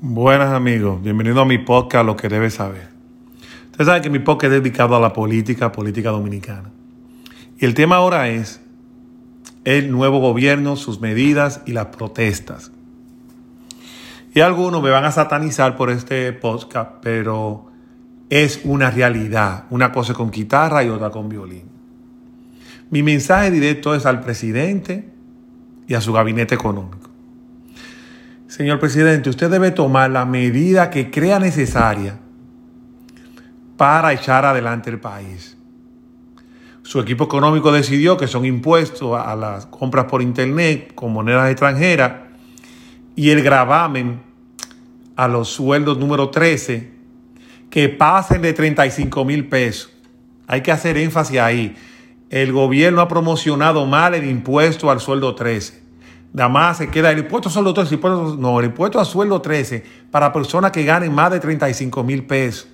Buenas amigos, bienvenido a mi podcast Lo que debes saber. Ustedes saben que mi podcast es dedicado a la política, política dominicana. Y el tema ahora es el nuevo gobierno, sus medidas y las protestas. Y algunos me van a satanizar por este podcast, pero es una realidad. Una cosa con guitarra y otra con violín. Mi mensaje directo es al presidente y a su gabinete económico. Señor presidente, usted debe tomar la medida que crea necesaria para echar adelante el país. Su equipo económico decidió que son impuestos a las compras por internet con monedas extranjeras y el gravamen a los sueldos número 13 que pasen de 35 mil pesos. Hay que hacer énfasis ahí. El gobierno ha promocionado mal el impuesto al sueldo 13. Nada más se queda el impuesto a sueldo 13, no, el impuesto a sueldo 13 para personas que ganen más de 35 mil pesos.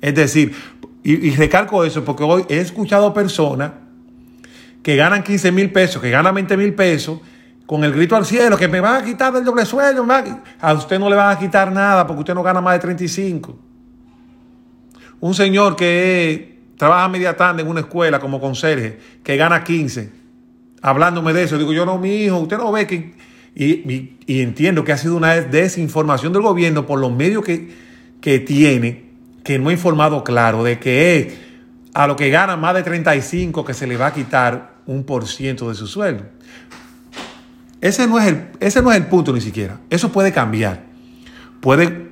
Es decir, y, recalco eso porque hoy he escuchado personas que ganan 15 mil pesos, que ganan 20 mil pesos, con el grito al cielo, que me van a quitar del doble sueldo. A usted no le van a quitar nada porque usted no gana más de 35. Un señor que trabaja media tarde en una escuela como conserje, que gana 15, hablándome de eso, digo yo no, mi hijo, usted no ve que... Y, entiendo que ha sido una desinformación del gobierno por los medios que, que tiene, que no ha informado claro de que es a lo que gana más de 35 que se le va a quitar un por ciento de su sueldo. Ese no, es el, ese no es el punto ni siquiera. Eso puede cambiar. Puede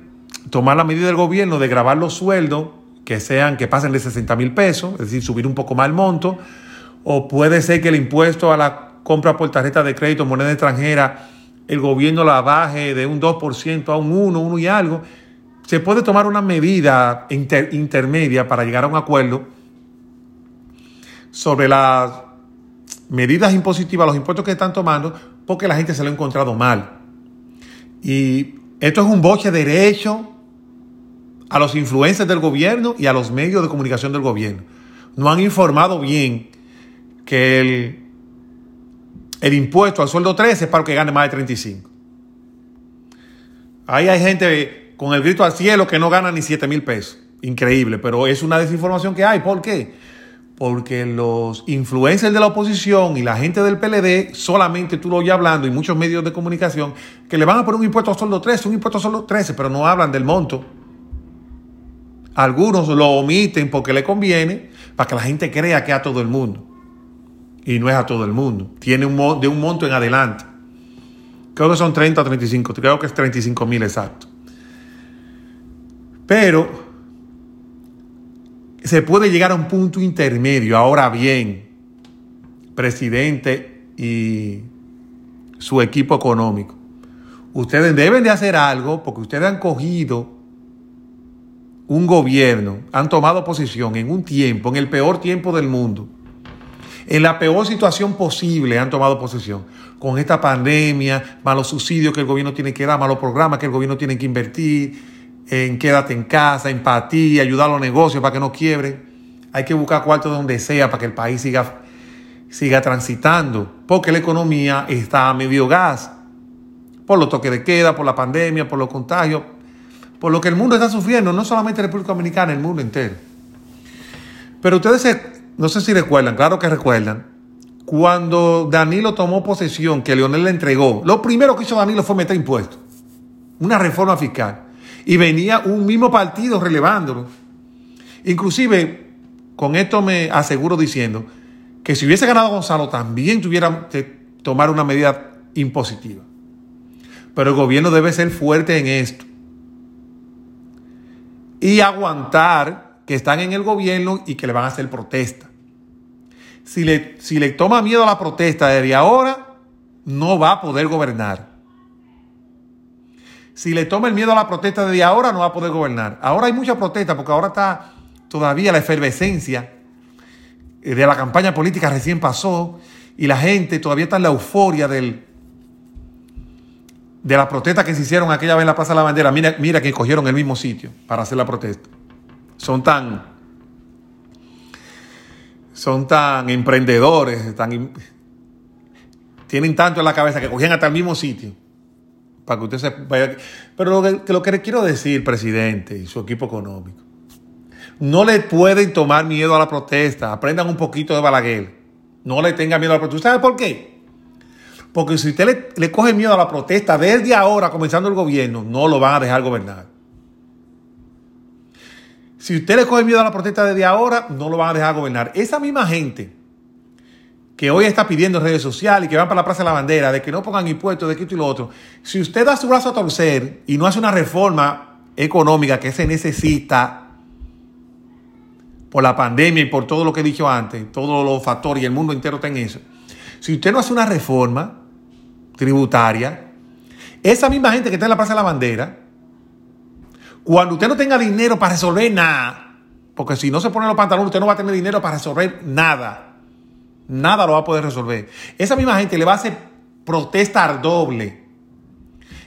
tomar la medida del gobierno de grabar los sueldos que sean, que pasen de 60 mil pesos, es decir, subir un poco más el monto, o puede ser que el impuesto a la compra por tarjeta de crédito, moneda extranjera, el gobierno la baje de un 2% a un 1, 1 y algo. Se puede tomar una medida intermedia para llegar a un acuerdo sobre las medidas impositivas, los impuestos que están tomando, porque la gente se lo ha encontrado mal. Y esto es un boche derecho a los influencers del gobierno y a los medios de comunicación del gobierno. No han informado bien que el, el impuesto al sueldo 13 es para que gane más de 35. Ahí hay gente con el grito al cielo que no gana ni 7 mil pesos. Increíble, pero es una desinformación que hay. ¿Por qué? Porque los influencers de la oposición y la gente del PLD, solamente tú lo oyes hablando y muchos medios de comunicación, que le van a poner un impuesto al sueldo 13, un impuesto al sueldo 13, pero no hablan del monto algunos lo omiten porque le conviene, para que la gente crea que a todo el mundo. Y no es a todo el mundo. Tiene un, de un monto en adelante. Creo que son 30 o 35. Creo que es 35 mil exacto. Pero se puede llegar a un punto intermedio. Ahora bien, presidente y su equipo económico. Ustedes deben de hacer algo porque ustedes han cogido un gobierno han tomado posición en un tiempo, en el peor tiempo del mundo, en la peor situación posible han tomado posición. Con esta pandemia, malos subsidios que el gobierno tiene que dar, malos programas que el gobierno tiene que invertir, en quédate en casa, empatía, ayudar a los negocios para que no quiebren. Hay que buscar cuartos donde sea para que el país siga, siga transitando, porque la economía está a medio gas, por los toques de queda, por la pandemia, por los contagios por lo que el mundo está sufriendo, no solamente República Dominicana, el mundo entero. Pero ustedes, no sé si recuerdan, claro que recuerdan, cuando Danilo tomó posesión, que Leonel le entregó, lo primero que hizo Danilo fue meter impuestos, una reforma fiscal. Y venía un mismo partido relevándolo. Inclusive, con esto me aseguro diciendo que si hubiese ganado Gonzalo, también tuviera que tomar una medida impositiva. Pero el gobierno debe ser fuerte en esto y aguantar que están en el gobierno y que le van a hacer protesta. Si le, si le toma miedo a la protesta desde ahora, no va a poder gobernar. Si le toma el miedo a la protesta desde ahora, no va a poder gobernar. Ahora hay mucha protesta porque ahora está todavía la efervescencia de la campaña política recién pasó y la gente todavía está en la euforia del, de la protesta que se hicieron aquella vez en la Plaza de la Bandera, mira, mira que cogieron el mismo sitio para hacer la protesta. Son tan, son tan emprendedores, tan, tienen tanto en la cabeza que cogían hasta el mismo sitio para que usted se vaya. Pero lo que, lo que le quiero decir, presidente y su equipo económico, no le pueden tomar miedo a la protesta. Aprendan un poquito de Balaguer. No le tengan miedo a la protesta. ¿Sabe por qué? Porque si usted le, le coge miedo a la protesta desde ahora, comenzando el gobierno, no lo van a dejar gobernar. Si usted le coge miedo a la protesta desde ahora, no lo van a dejar gobernar. Esa misma gente que hoy está pidiendo en redes sociales y que van para la Plaza de la Bandera, de que no pongan impuestos, de que esto y lo otro, si usted da su brazo a torcer y no hace una reforma económica que se necesita por la pandemia y por todo lo que he dicho antes, todos los factores y el mundo entero está en eso, si usted no hace una reforma tributaria, esa misma gente que está en la Plaza de la Bandera, cuando usted no tenga dinero para resolver nada, porque si no se pone los pantalones, usted no va a tener dinero para resolver nada Nada lo va a poder resolver. Esa misma gente le va a hacer protestar doble.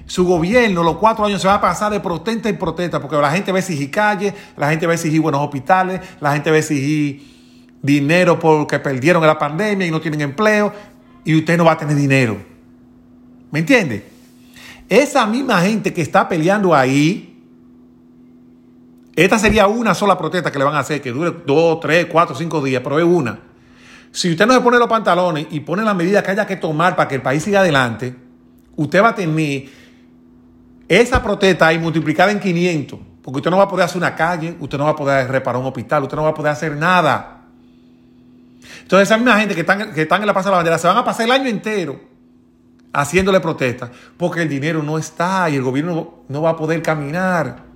Su gobierno, los cuatro años, se va a pasar de protesta en protesta, porque la gente va a exigir calles, la gente va a exigir buenos hospitales, la gente va a exigir dinero porque perdieron la pandemia y no tienen empleo, y usted no va a tener dinero. ¿Me entiende? Esa misma gente que está peleando ahí, esta sería una sola protesta que le van a hacer, que dure dos, tres, cuatro, cinco días, pero es una. Si usted no se pone los pantalones y pone las medidas que haya que tomar para que el país siga adelante, usted va a tener esa protesta ahí multiplicada en 500, porque usted no va a poder hacer una calle, usted no va a poder reparar un hospital, usted no va a poder hacer nada. Entonces, esa misma gente que están, que en la Plaza de la Bandera se van a pasar el año entero haciéndole protesta, porque el dinero no está y el gobierno no va a poder caminar.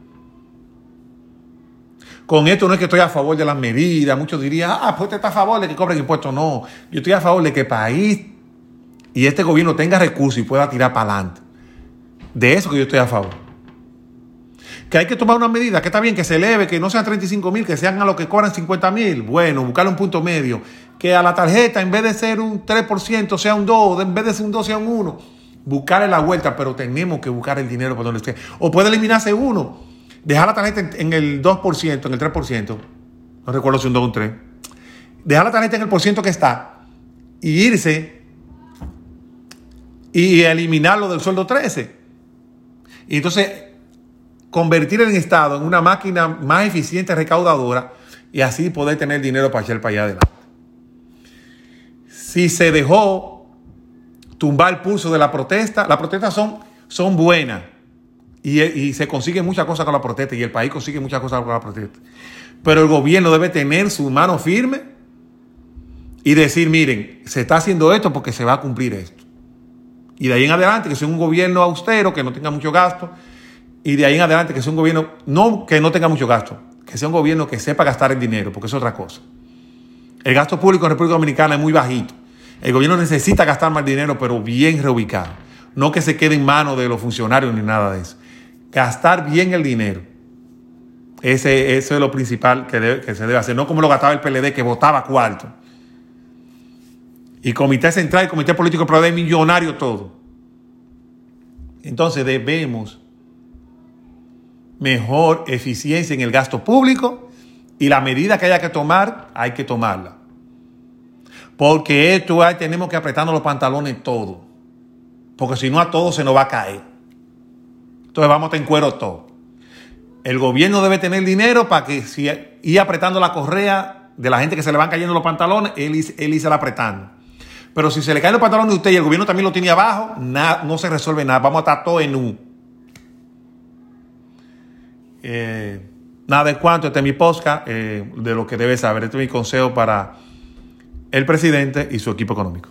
Con esto no es que estoy a favor de las medidas. Muchos dirían, ah, pues usted está a favor de que cobren impuestos. No, yo estoy a favor de que el país y este gobierno tenga recursos y pueda tirar para adelante. De eso que yo estoy a favor. Que hay que tomar una medida, que está bien, que se eleve, que no sean 35 mil, que sean a lo que cobran 50 mil. Bueno, buscar un punto medio. Que a la tarjeta, en vez de ser un 3%, sea un 2, en vez de ser un 2, sea un 1. Buscarle la vuelta, pero tenemos que buscar el dinero por donde esté. O puede eliminarse uno dejar la tarjeta en, el 2%, en el 3%, no recuerdo si un 2 o un 3, dejar la tarjeta en el por ciento que está y irse y eliminarlo del sueldo 13. Y entonces convertir el Estado en una máquina más eficiente recaudadora y así poder tener dinero para echar para allá adelante. Si se dejó tumbar el pulso de la protesta, las protestas son, son buenas y, se consigue muchas cosas con la protesta y el país consigue muchas cosas con la protesta. Pero el gobierno debe tener su mano firme y decir, miren, se está haciendo esto porque se va a cumplir esto. Y de ahí en adelante que sea un gobierno austero, que no tenga mucho gasto. Y de ahí en adelante que sea un gobierno, no que no tenga mucho gasto, que sea un gobierno que sepa gastar el dinero, porque es otra cosa. El gasto público en República Dominicana es muy bajito. El gobierno necesita gastar más dinero, pero bien reubicado. No que se quede en manos de los funcionarios ni nada de eso gastar bien el dinero. Ese, eso es lo principal que, se debe hacer, no como lo gastaba el PLD que votaba cuarto. Y Comité Central y Comité Político PLD millonario todo. Entonces debemos mejor eficiencia en el gasto público y la medida que haya que tomar, hay que tomarla. Porque esto tenemos que apretarnos los pantalones todo. Porque si no a todos se nos va a caer. Entonces vamos a en cuero todo. El gobierno debe tener dinero para que si ir apretando la correa de la gente que se le van cayendo los pantalones, él, él la apretando. Pero si se le caen los pantalones de usted y el gobierno también lo tiene abajo, nada, no se resuelve nada. Vamos a estar todo en U. Eh, nada de cuanto, este es mi posca eh, de lo que debe saber. Este es mi consejo para el presidente y su equipo económico.